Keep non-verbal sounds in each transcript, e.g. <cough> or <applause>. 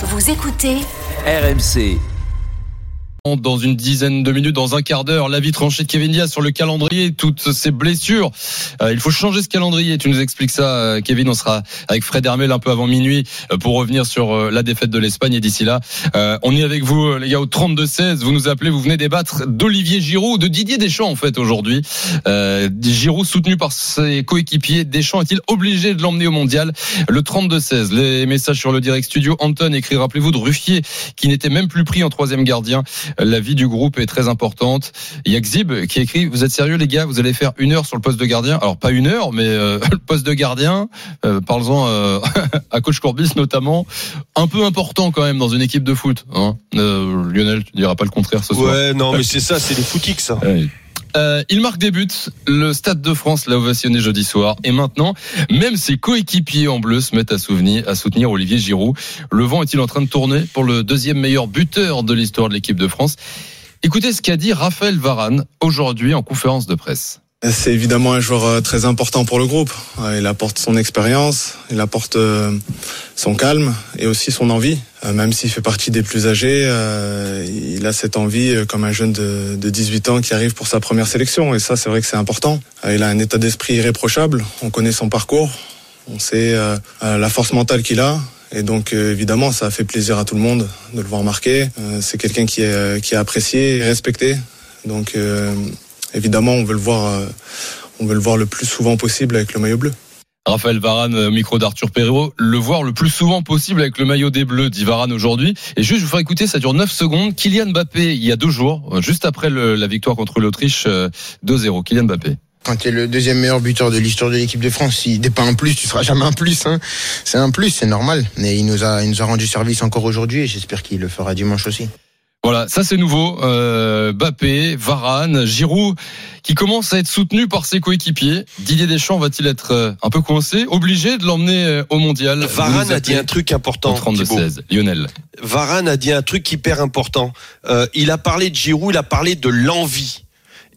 Vous écoutez RMC. Dans une dizaine de minutes, dans un quart d'heure, l'avis tranché de Kevin Diaz sur le calendrier, toutes ces blessures. Euh, il faut changer ce calendrier. Tu nous expliques ça, euh, Kevin. On sera avec Fred Hermel un peu avant minuit euh, pour revenir sur euh, la défaite de l'Espagne. Et d'ici là, euh, on est avec vous, les gars, au 32-16. Vous nous appelez, vous venez débattre d'Olivier Giroud, de Didier Deschamps, en fait, aujourd'hui. Euh, Giroud soutenu par ses coéquipiers. Deschamps est-il obligé de l'emmener au mondial? Le 32-16. Les messages sur le direct studio. Anton écrit, rappelez-vous de Ruffier, qui n'était même plus pris en troisième gardien. La vie du groupe est très importante. Il y a Xib qui écrit Vous êtes sérieux, les gars? Vous allez faire une heure sur le poste de gardien Alors, pas une heure, mais euh, <laughs> le poste de gardien, euh, parlons-en euh, <laughs> à Coach Courbis notamment, un peu important quand même dans une équipe de foot. Hein Euh, Lionel, tu diras pas le contraire ce soir. Ouais, non, mais c'est ça, c'est des footix, ça. Ouais. Euh, il marque des buts. Le Stade de France l'a ovationné jeudi soir. Et maintenant, même ses coéquipiers en bleu se mettent à, souvenir, à soutenir Olivier Giroud. Le vent est-il en train de tourner pour le deuxième meilleur buteur de l'histoire de l'équipe de France? Écoutez ce qu'a dit Raphaël Varane aujourd'hui en conférence de presse. C'est évidemment un joueur euh, très important pour le groupe. Euh, Il apporte son expérience, il apporte euh, son calme et aussi son envie. Même s'il fait partie des plus âgés, il a cette envie comme un jeune de, de 18 ans qui arrive pour sa première sélection. Et ça, c'est vrai que c'est important. Il a un état d'esprit irréprochable. On connaît son parcours. On sait la force mentale qu'il a. Et donc évidemment, ça fait plaisir à tout le monde de le voir marquer. C'est quelqu'un qui est, apprécié et respecté. Donc évidemment, on veut le voir, euh, on veut le voir le plus souvent possible avec le maillot bleu. Raphaël Varane, au micro d'Arthur Perrault, le voir le plus souvent possible avec le maillot des Bleus, dit Varane aujourd'hui. Et juste, je vous ferai écouter, ça dure 9 secondes. Kylian Mbappé, il y a deux jours, euh, juste après le- la victoire contre l'Autriche, euh, 2-0. Kylian Mbappé. Quand tu es le deuxième meilleur buteur de l'histoire de l'équipe de France, si t'es pas un plus, tu seras jamais un plus. Hein. C'est un plus, c'est normal. Mais il nous a, il nous a rendu service encore aujourd'hui et j'espère qu'il le fera dimanche aussi. Voilà, ça c'est nouveau. Euh, Mbappé, Varane, Giroud, qui commence à être soutenu par ses coéquipiers. Didier Deschamps va-t-il être euh, un peu coincé, obligé de l'emmener euh, au mondial Varane a dit un truc important. Thibaut. 32-16. Lionel. Varane a dit un truc hyper important. Euh, il a parlé de Giroud, il a parlé de l'envie.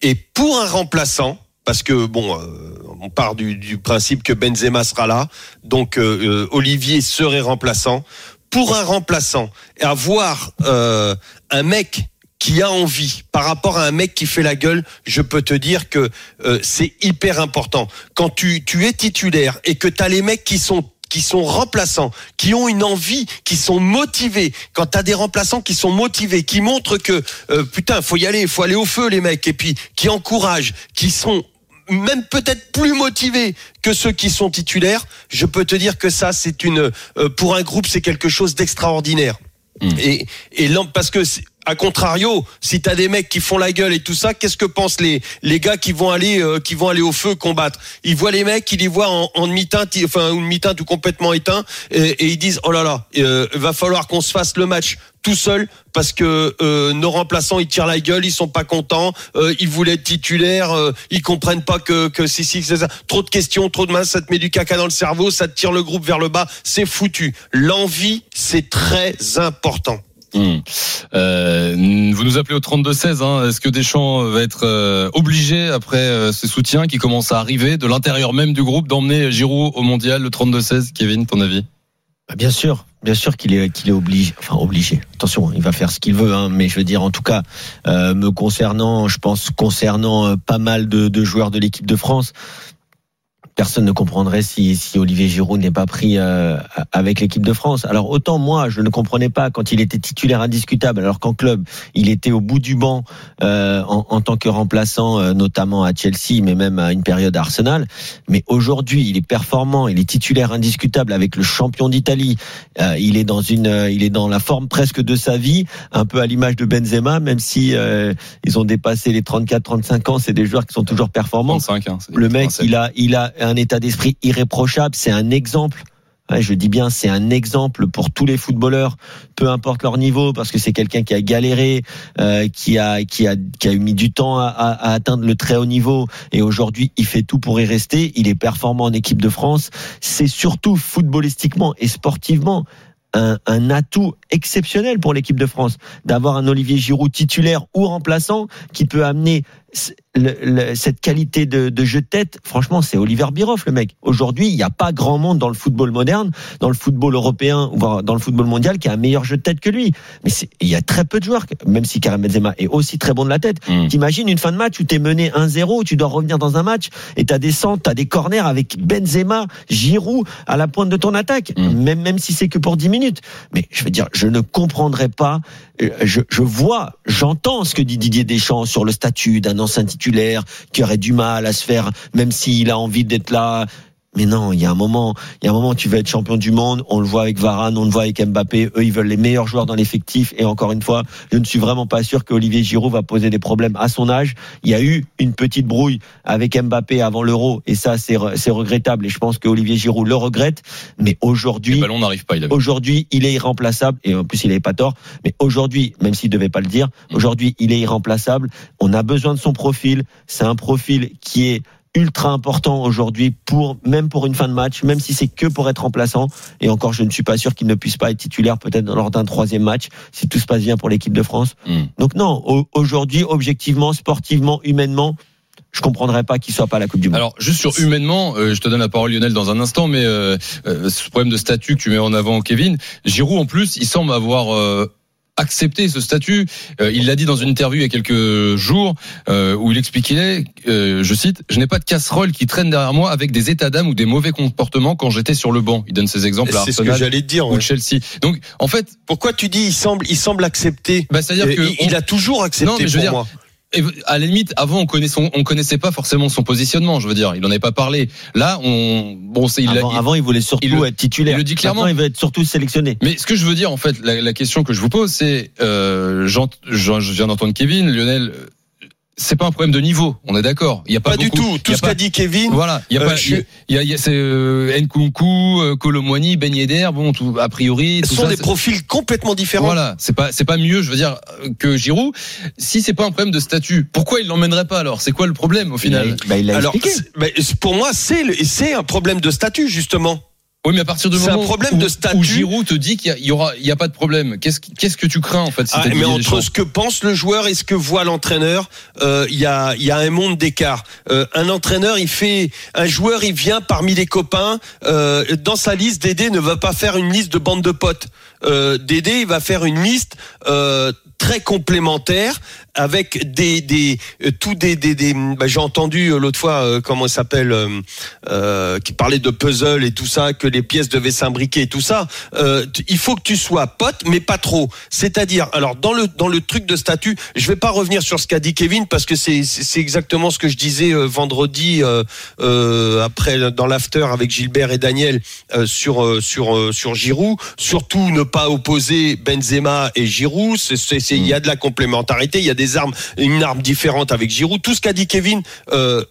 Et pour un remplaçant, parce que bon, euh, on part du, du principe que Benzema sera là, donc euh, Olivier serait remplaçant. Pour un remplaçant, avoir euh, un mec qui a envie par rapport à un mec qui fait la gueule, je peux te dire que euh, c'est hyper important. Quand tu, tu es titulaire et que tu as les mecs qui sont qui sont remplaçants, qui ont une envie, qui sont motivés. Quand t'as des remplaçants qui sont motivés, qui montrent que euh, putain, faut y aller, faut aller au feu les mecs, et puis qui encouragent, qui sont même peut-être plus motivés que ceux qui sont titulaires, je peux te dire que ça, c'est une euh, pour un groupe, c'est quelque chose d'extraordinaire. Mm. Et, et parce que à contrario, si t'as des mecs qui font la gueule et tout ça, qu'est-ce que pensent les les gars qui vont aller euh, qui vont aller au feu combattre? Ils voient les mecs, ils les voient en, en demi-teinte, enfin une demi-teinte ou complètement éteint, et, et ils disent oh là là, euh, va falloir qu'on se fasse le match tout seul parce que euh, nos remplaçants ils tirent la gueule, ils sont pas contents, euh, ils voulaient être titulaires, euh, ils comprennent pas que que si si c'est ça. Trop de questions, trop de mains, ça te met du caca dans le cerveau, ça tire le groupe vers le bas, c'est foutu. L'envie c'est très important. Hmm. Euh, vous nous appelez au 32-16. Hein. Est-ce que Deschamps va être euh, obligé, après euh, ce soutien qui commence à arriver de l'intérieur même du groupe, d'emmener Giroud au mondial, le 32-16 Kevin, ton avis? Bah, Bien sûr, bien sûr qu'il est qu'il est obligé. Enfin obligé. Attention, il va faire ce qu'il veut, hein, mais je veux dire en tout cas, euh, me concernant, je pense concernant pas mal de joueurs de l'équipe de France. Personne ne comprendrait si, si Olivier Giroud n'est pas pris euh, avec l'équipe de France. Alors autant moi, je ne comprenais pas quand il était titulaire indiscutable, alors qu'en club, il était au bout du banc euh, en, en tant que remplaçant, euh, notamment à Chelsea, mais même à une période à Arsenal. Mais aujourd'hui, il est performant, il est titulaire indiscutable avec le champion d'Italie. Euh, il est dans une, euh, il est dans la forme presque de sa vie, un peu à l'image de Benzema, même si euh, ils ont dépassé les 34-35 ans, c'est des joueurs qui sont toujours performants. 35, hein, Le mec, 87. il a, il a un état d'esprit irréprochable. C'est un exemple. Je dis bien, c'est un exemple pour tous les footballeurs, peu importe leur niveau, parce que c'est quelqu'un qui a galéré, euh, qui a, qui a, qui a mis du temps à, atteindre le très haut niveau, et aujourd'hui, il fait tout pour y rester. Il est performant en équipe de France. C'est surtout footballistiquement et sportivement un, atout exceptionnel pour l'équipe de France d'avoir un Olivier Giroud titulaire ou remplaçant qui peut amener le- le- cette qualité de, de jeu de tête, franchement, c'est Oliver Biroff, le mec. Aujourd'hui, il n'y a pas grand monde dans le football moderne, dans le football européen, voire dans le football mondial, qui a un meilleur jeu de tête que lui. Mais il y a très peu de joueurs, même si Karim Benzema est aussi très bon de la tête. Mm. T'imagines une fin de match où t'es mené 1-0, où tu dois revenir dans un match et t'as des centres, t'as des corners avec Benzema, Giroud à la pointe de ton attaque, Mm. même même si c'est que pour 10 minutes. Mais je veux dire, je ne comprendrais pas. euh, Je, je vois, j'entends ce que dit Didier Deschamps sur le statut d'un ancien titulaire qui aurait du mal à se faire, même s'il a envie d'être là. Mais non, il y a un moment, il y a un moment, tu veux être champion du monde. On le voit avec Varane, on le voit avec Mbappé. Eux, ils veulent les meilleurs joueurs dans l'effectif. Et encore une fois, je ne suis vraiment pas sûr que Olivier Giroud va poser des problèmes à son âge. Il y a eu une petite brouille avec Mbappé avant l'Euro, et ça, c'est re- c'est regrettable. Et je pense que Olivier Giroud le regrette. Mais aujourd'hui, pas. Aujourd'hui, il est irremplaçable et en plus il n'avait pas tort. Mais aujourd'hui, même s'il devait pas le dire, aujourd'hui il est irremplaçable. On a besoin de son profil. C'est un profil qui est ultra important aujourd'hui pour même pour une fin de match, même si c'est que pour être remplaçant. Et encore, je ne suis pas sûr qu'il ne puisse pas être titulaire peut-être lors d'un troisième match si tout se passe bien pour l'équipe de France. Mm. Donc non, au- aujourd'hui, objectivement, sportivement, humainement, je comprendrais pas qu'il soit pas à la Coupe du Monde. Alors, juste sur humainement, euh, je te donne la parole Lionel dans un instant, mais euh, euh, ce problème de statut que tu mets en avant, Kevin, Giroud en plus, il semble avoir accepté ce statut. Euh, il l'a dit dans une interview il y a quelques jours euh, où il expliquait, euh, je cite, je n'ai pas de casserole qui traîne derrière moi avec des états d'âme ou des mauvais comportements quand j'étais sur le banc. Il donne ses exemples à C'est ce que Arsenal j'allais dire. ou ouais. Chelsea. Donc, en fait, Pourquoi tu dis il semble, il semble accepter bah, c'est-à-dire a toujours accepté Non, mais je veux pour dire, moi. Et à la limite, avant, on connaissait, on connaissait pas forcément son positionnement. Je veux dire, il en avait pas parlé. Là, on, bon, c'est, il, a- avant, il- avant, il voulait surtout il être titulaire. il le dit clairement. Maintenant, il veut être surtout sélectionné. Mais ce que je veux dire, en fait, la, la question que je vous pose, c'est, euh, je viens d'entendre Kevin, Lionel, c'est pas un problème de niveau. On est d'accord. Il y a pas, Pas du tout. Tout a ce qu'a dit Kevin. Voilà, il y a Euh, pas, je- il y a, il y a- c'est euh, Nkunku, euh, Colomwani, Ben Yedder, bon, tout, a priori, Ce tout sont ça, des profils complètement différents. Voilà, c'est pas c'est pas mieux, je veux dire euh, que Giroud. Si c'est pas un problème de statut, pourquoi il l'emmènerait pas alors? C'est quoi le problème au Il a, final bah, il l'a Alors, mais pour moi, c'est c'est un problème de statut justement. Oui, mais à partir du C'est un moment problème où, de où statut. Giroud te dit qu'il y aura, il y a pas de problème. Qu'est-ce que tu crains en fait si Ah, mais entre ce que pense le joueur et ce que voit l'entraîneur, euh, il y a y a un monde d'écart. Euh, un entraîneur, il fait un joueur, il vient parmi les copains. Euh, dans sa liste, Dédé ne va pas faire une liste de bande de potes. Euh, Dédé, il va faire une liste euh, très complémentaire avec des des euh, tout des des, des bah, j'ai entendu euh, l'autre fois euh, comment s'appelle euh, qui parlait de puzzle et tout ça que les pièces devaient s'imbriquer et tout ça. Il faut que tu sois pote mais pas trop. C'est-à-dire alors dans le dans le truc de statut je vais pas revenir sur ce qu'a dit Kevin parce que c'est c'est exactement ce que je disais vendredi après dans l'after avec Gilbert et Daniel sur sur sur Giroud. Surtout ne pas opposer Benzema et Giroud c'est- il y a de la complémentarité il y a des armes une arme différente avec Giroud tout ce qu'a dit Kevin euh,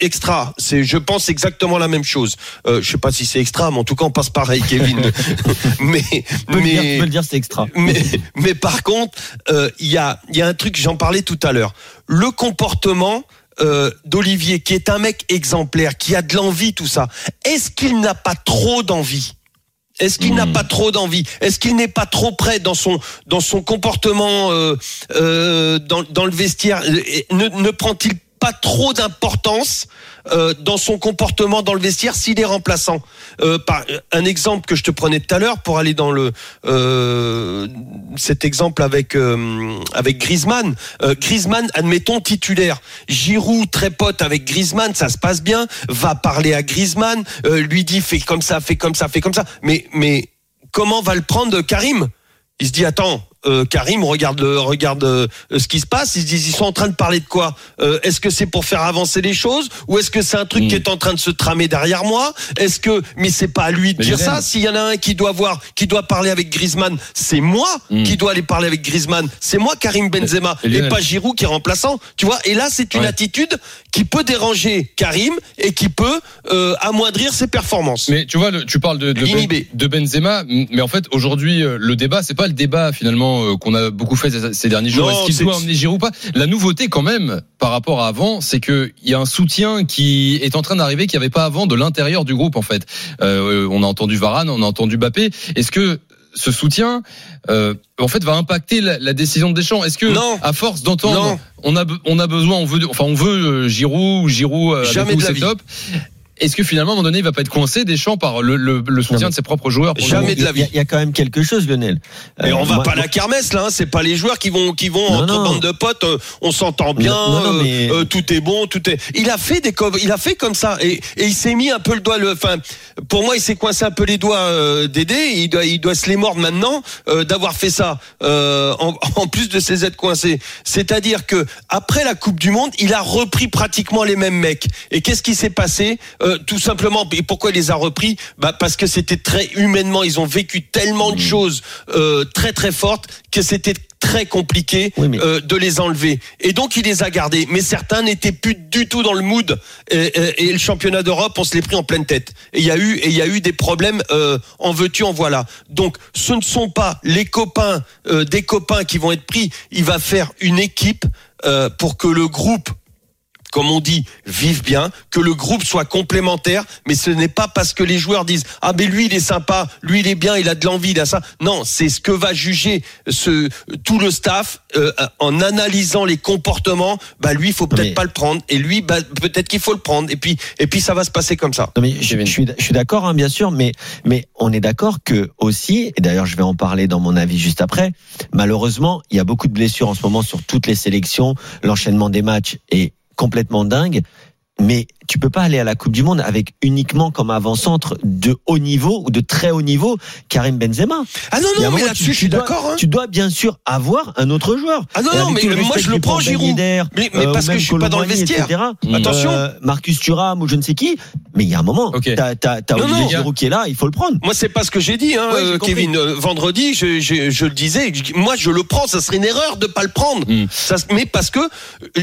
extra. C'est, je pense exactement la même chose. Euh, je sais pas si c'est extra, mais en tout cas on passe pareil, Kevin. <laughs> mais dire, mais le dire, c'est extra. mais, mais par contre, euh, il y a, il y a un truc, j'en parlais tout à l'heure. Le comportement euh, d'Olivier, qui est un mec exemplaire, qui a de l'envie, tout ça. Est-ce qu'il n'a pas trop d'envie? Est-ce qu'il n'a Mmh. pas trop d'envie? Est-ce qu'il n'est pas trop prêt dans son dans son comportement euh, euh, dans, dans le vestiaire? Ne prend-il pas trop d'importance euh, dans son comportement dans le vestiaire s'il est remplaçant euh, par, Un exemple que je te prenais tout à l'heure pour aller dans le euh, cet exemple avec euh, avec Griezmann. Euh, Griezmann, admettons titulaire. Giroud très pote avec Griezmann, ça se passe bien. Va parler à Griezmann, euh, lui dit fais comme ça, fais comme ça, fais comme ça. Mais mais comment va le prendre Karim? Il se dit attends. Euh, Karim regarde le, regarde euh, ce qui se passe. Ils se disent ils sont en train de parler de quoi Euh, Est-ce que c'est pour faire avancer les choses ou est-ce que c'est un truc qui est en train de se tramer derrière moi? Est-ce que mais c'est pas à lui de Mais dire ça S'il y en a un qui doit voir, qui doit parler avec Griezmann, c'est moi Mm. qui dois aller parler avec Griezmann. C'est moi Karim Benzema Et pas Giroud qui est remplaçant. Tu vois Et là c'est une Ouais. attitude qui peut déranger Karim et qui peut euh, amoindrir ses performances. Mais tu vois, le- tu parles de. Ben- de Benzema, mais en fait aujourd'hui euh, le débat, c'est pas le débat finalement euh, qu'on a beaucoup fait ces- derniers jours. Est-ce qu'il doit emmener Giroud ou pas? La nouveauté quand même par rapport à avant, c'est que il y a un soutien qui est en train d'arriver qu'il n'y avait pas avant de l'intérieur du groupe en fait. Euh, on a entendu Varane, on a entendu Bappé. Est-ce que ce soutien, euh, en fait, va impacter la, la décision de Deschamps? Est-ce que, Non. à force d'entendre, on a, on a besoin, on veut, enfin, on veut Giroud, Giroud, Jamais de la c'est vie. top. Est-ce que finalement, à un moment donné, il va pas être coincé Deschamps par le, le, le soutien de ses propres joueurs Jamais de la Il y a- vie. Il y a quand même quelque chose, Lionel. Mais Euh, on va moi- pas à la kermesse là, hein. c'est pas les joueurs qui vont qui vont Non, entre non. bande de potes, euh, on s'entend bien, Non, non, euh, mais- euh, tout est bon, tout est. Il a fait des co- il a fait comme ça et, et il s'est mis un peu le doigt le enfin pour moi il s'est coincé un peu les doigts euh, d'aider, il doit il doit se les mordre maintenant euh, d'avoir fait ça euh, en, <laughs> en plus de ses aides coincées. C'est-à-dire que après la Coupe du monde, il a repris pratiquement les mêmes mecs. Et qu'est-ce qui s'est passé Euh, Tout simplement et pourquoi il les a repris bah parce que c'était très humainement, ils ont vécu tellement de choses euh, très très fortes que c'était très compliqué Oui, mais- euh, de les enlever. Et donc il les a gardés. Mais certains n'étaient plus du tout dans le mood. Et, et- et le championnat d'Europe, on se les pris en pleine tête. Et il y a eu et il y a eu des problèmes. Euh, en veux-tu, en voilà. Donc ce ne sont pas les copains euh, des copains qui vont être pris. Il va faire une équipe euh, pour que le groupe comme on dit, vive bien, que le groupe soit complémentaire, mais ce n'est pas parce que les joueurs disent ah mais lui il est sympa, lui il est bien, il a de l'envie, il a ça. Non, c'est ce que va juger ce tout le staff euh, en analysant les comportements. Bah lui il faut peut-être Mais- pas le prendre et lui bah, peut-être qu'il faut le prendre et puis et puis ça va se passer comme ça. Non, mais je, je suis, je suis d'accord, hein, bien sûr, mais, mais on est d'accord que aussi, et d'ailleurs je vais en parler dans mon avis juste après, malheureusement, il y a beaucoup de blessures en ce moment sur toutes les sélections, l'enchaînement des matchs est complètement dingue, mais tu peux pas aller à la Coupe du Monde avec uniquement comme avant-centre de haut niveau ou de très haut niveau Karim Benzema. Ah non non mais là-dessus je suis d'accord. Hein. Tu dois bien sûr avoir un autre joueur. Ah non non mais moi je le prends Giroud. Mais, mais euh, parce que je suis pas dans le vestiaire. etc. Mm. Attention. Euh, Marcus Thuram ou je ne sais qui. Mais il y a un moment, Ok. t'as t'as t'as Non, Olivier. Giroud qui est là, il faut le prendre. Moi, c'est pas ce que j'ai dit, hein, Ouais, euh. Kevin. Vendredi, je, je, je le disais. Moi, je le prends. Ça serait une erreur de pas le prendre. Mm. Ça, se- mais parce que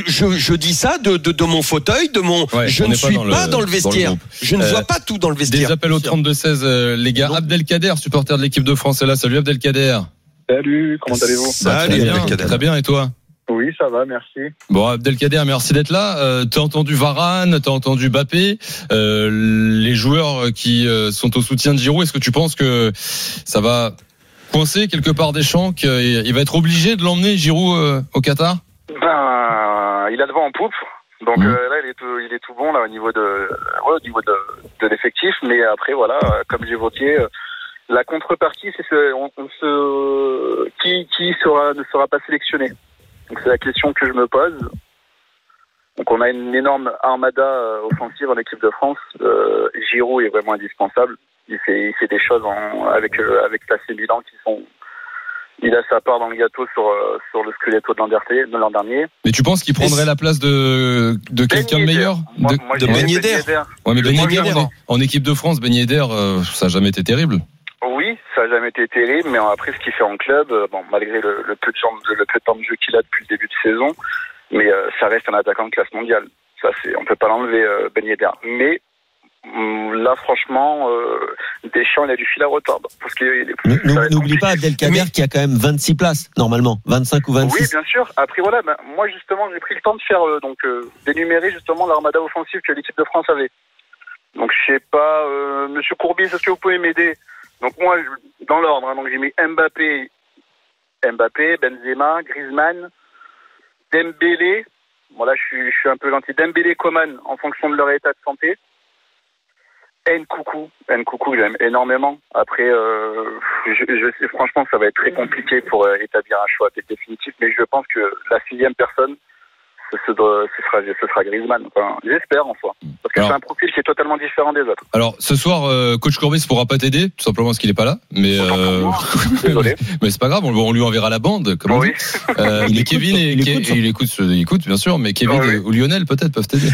je, je dis ça de, de, de mon fauteuil, de mon. Ouais, je ne n'est pas suis dans pas dans le dans le vestiaire. je ne Euh, vois pas tout dans le Des vestiaire. appels au 32-16, euh, les gars. Donc- Abdelkader, supporter de l'équipe de France, est là. Salut Abdelkader. Salut, comment allez-vous Salut, très bien, Abdelkader. Très bien, et toi Oui, ça va, merci. Bon, Abdelkader, merci d'être là. Euh, t'as entendu Varane, t'as entendu Bappé, euh, les joueurs qui euh, sont au soutien de Giroud. Est-ce que tu penses que ça va coincer quelque part des champs, qu'il va être obligé de l'emmener Giroud euh, au Qatar? Ben, il a le vent en poupe. Donc Mhm. euh, là, il est, tout, il est tout bon là au niveau de, ouais, au niveau de, de l'effectif. Mais après, voilà, euh, comme j'évoquais, euh, la contrepartie, c'est ce, on, on se, qui, qui sera, ne sera pas sélectionné. Donc c'est la question que je me pose. Donc on a une énorme armada euh, offensive en équipe de France. Euh, Giroud est vraiment indispensable. Il fait, il fait des choses en, avec euh, avec l'AC Milan qui sont. Il a sa part dans le gâteau sur euh, sur le Scudetto de l'an dernier- de l'an dernier. Mais tu penses qu'il prendrait la place de, de quelqu'un de Ben meilleur Moi, De, moi, de Ben dirais Yedder. Ouais, mais Ben Yedder, en, en équipe de France, Ben Yedder, euh, ça a jamais été terrible. Oui, ça n'a jamais été terrible, mais après ce qu'il fait en club, euh, bon, malgré le, le peu de temps, le peu de temps de jeu qu'il a depuis le début de saison, mais euh, ça reste un attaquant de classe mondiale. Ça, c'est, on peut pas l'enlever, euh, Ben Yedder. Mais là, franchement, euh, Deschamps, il a du fil à retordre. Parce N'oublie pas Abdelkader Mais- qui a quand même 26 places, normalement. 25 ou Oui, 26. bien sûr. Après, voilà, ben, moi, justement, j'ai pris le temps de faire, euh, donc, euh, d'énumérer, justement, l'armada offensive que l'équipe de France avait. Donc, je sais pas, euh, Monsieur Courbier, est-ce que vous pouvez m'aider? Donc, moi, dans l'ordre, hein, donc, j'ai mis Mbappé, Mbappé, Benzema, Griezmann, Dembélé. Bon, là, je suis, je suis un peu gentil. Dembélé, Coman, en fonction de leur état de santé. Nkoukou, Nkoukou, j'aime énormément. Après, euh, je, je sais, franchement, ça va être très compliqué pour euh, établir un choix définitif, mais je pense que la sixième personne, ce, ce, ce sera, ce sera Griezmann. Enfin, j'espère en soi, parce que Alors- c'est un profil qui est totalement différent des autres. Alors ce soir, euh, coach Courbis pourra pas t'aider, tout simplement parce qu'il est pas là. Mais euh. <laughs> Désolé. mais c'est pas grave, on, on lui enverra la bande, Oui. Euh, Il écoute, <laughs> Kevin et il Ke- écoute, ça. il écoute, ce- il écoute bien sûr, mais Kevin oui. et- ou Lionel peut-être peuvent t'aider.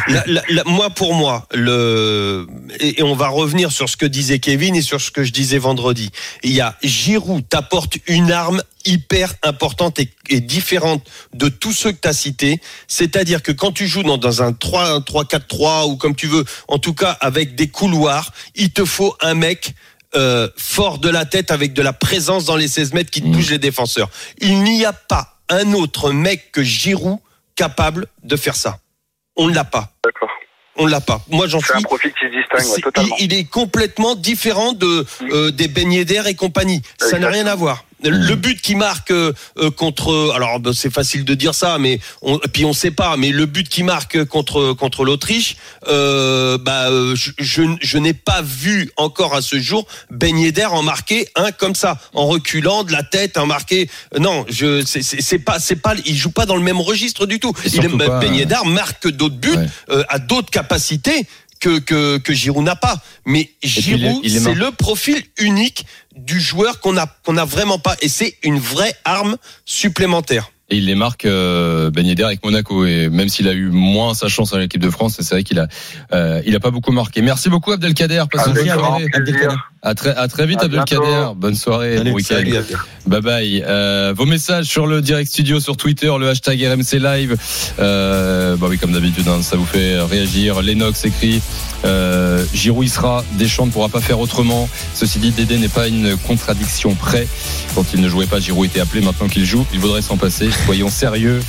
Moi, pour moi, le et, et on va revenir sur ce que disait Kevin et sur ce que je disais vendredi. Il y a Giroud t'apporte une arme hyper importante et, et différente de tous ceux que tu as cités. C'est-à-dire que quand tu joues dans, dans un 3, un 3-4-3 ou comme tu veux, en tout cas avec des couloirs, il te faut un mec euh, fort de la tête avec de la présence dans les 16 mètres qui te bouge les défenseurs. Il n'y a pas un autre mec que Giroud capable de faire ça. On ne l'a pas. D'accord. on l'a pas. Moi, j'en C'est un suis. profil qui se distingue ouais, totalement. il, il est complètement différent de euh, des beignets d'air et compagnie. Ça n'a rien à voir. Le but qui marque euh, euh, contre, alors ben, c'est facile de dire ça, mais on, puis on sait pas. Mais le but qui marque contre contre l'Autriche, euh, bah, euh, je, je, je n'ai pas vu encore à ce jour Ben Yedder en marquer un comme ça, en reculant de la tête, en marqué. Non, je c'est- c'est c'est pas c'est pas, il joue pas dans le même registre du tout. Il, ben euh, Yedder marque d'autres buts, Ouais. euh, a d'autres capacités que, que, que Giroud n'a pas. Mais Giroud, c'est le profil unique du joueur qu'on a, qu'on a vraiment pas. Et c'est une vraie arme supplémentaire. Et il les marque euh, Ben Yedder avec Monaco et même s'il a eu moins sa chance à l'équipe de France, c'est vrai qu'il a euh, il a pas beaucoup marqué. Merci beaucoup Abdelkader, une bonne grand soirée. À très à très vite À Abdelkader. Bonne soirée, Salut, bon week-end. Bye bye. Euh, vos messages sur le direct studio sur Twitter, le hashtag RMC Live. Euh, bah oui, comme d'habitude, hein, ça vous fait réagir. Lennox écrit euh, Giroud y sera, Deschamps ne pourra pas faire autrement. Ceci dit, Dédé n'est pas une contradiction près. Quand il ne jouait pas, Giroud était appelé. Maintenant qu'il joue, il vaudrait s'en passer. Soyons sérieux.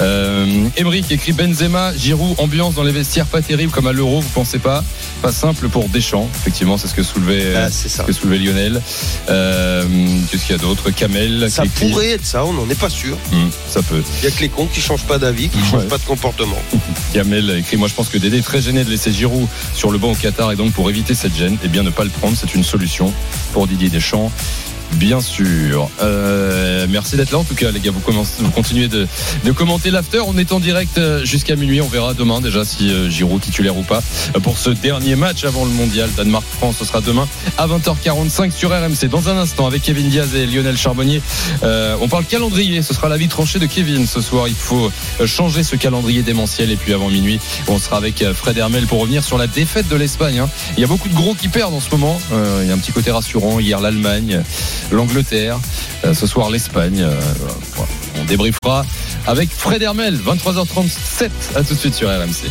Euh, Emeric écrit Benzema, Giroud, ambiance dans les vestiaires pas terrible comme à l'Euro, vous pensez pas? Pas simple pour Deschamps. Effectivement, c'est ce que soulevait. euh, Ah, c'est ça. que soulevait Lionel. Euh, Qu'est-ce qu'il y a d'autre? Kamel. Ça pourrait être ça, on n'en est pas sûr. Hum, ça peut. Il y a que les cons qui changent pas d'avis, qui Ouais. changent pas de comportement. <laughs> Kamel écrit Moi, je pense que Dédé est très gêné de laisser Giroud sur le banc au Qatar et donc pour éviter cette gêne, eh bien, ne pas le prendre, c'est une solution pour Didier Deschamps. Bien sûr. Euh, merci d'être là. En tout cas, les gars, vous, commencez, vous continuez de, commenter l'after. On est en direct euh, jusqu'à minuit. On verra demain déjà si euh, Giroud titulaire ou pas pour ce dernier match avant le mondial. Danemark-France, ce sera demain à 20h45 sur RMC. Dans un instant, avec Kevin Diaz et Lionel Charbonnier, on parle calendrier. Ce sera la vie tranchée de Kevin ce soir. Il faut changer ce calendrier démentiel. Et puis avant minuit, on sera avec Fred Hermel pour revenir sur la défaite de l'Espagne. hein. Il y a beaucoup de gros qui perdent en ce moment. Il y a un petit côté rassurant. Hier, l'Allemagne, l'Angleterre. Euh, ce soir, l'Espagne. Euh. On débriefera avec Fred Hermel, 23h37. À tout de suite sur RMC.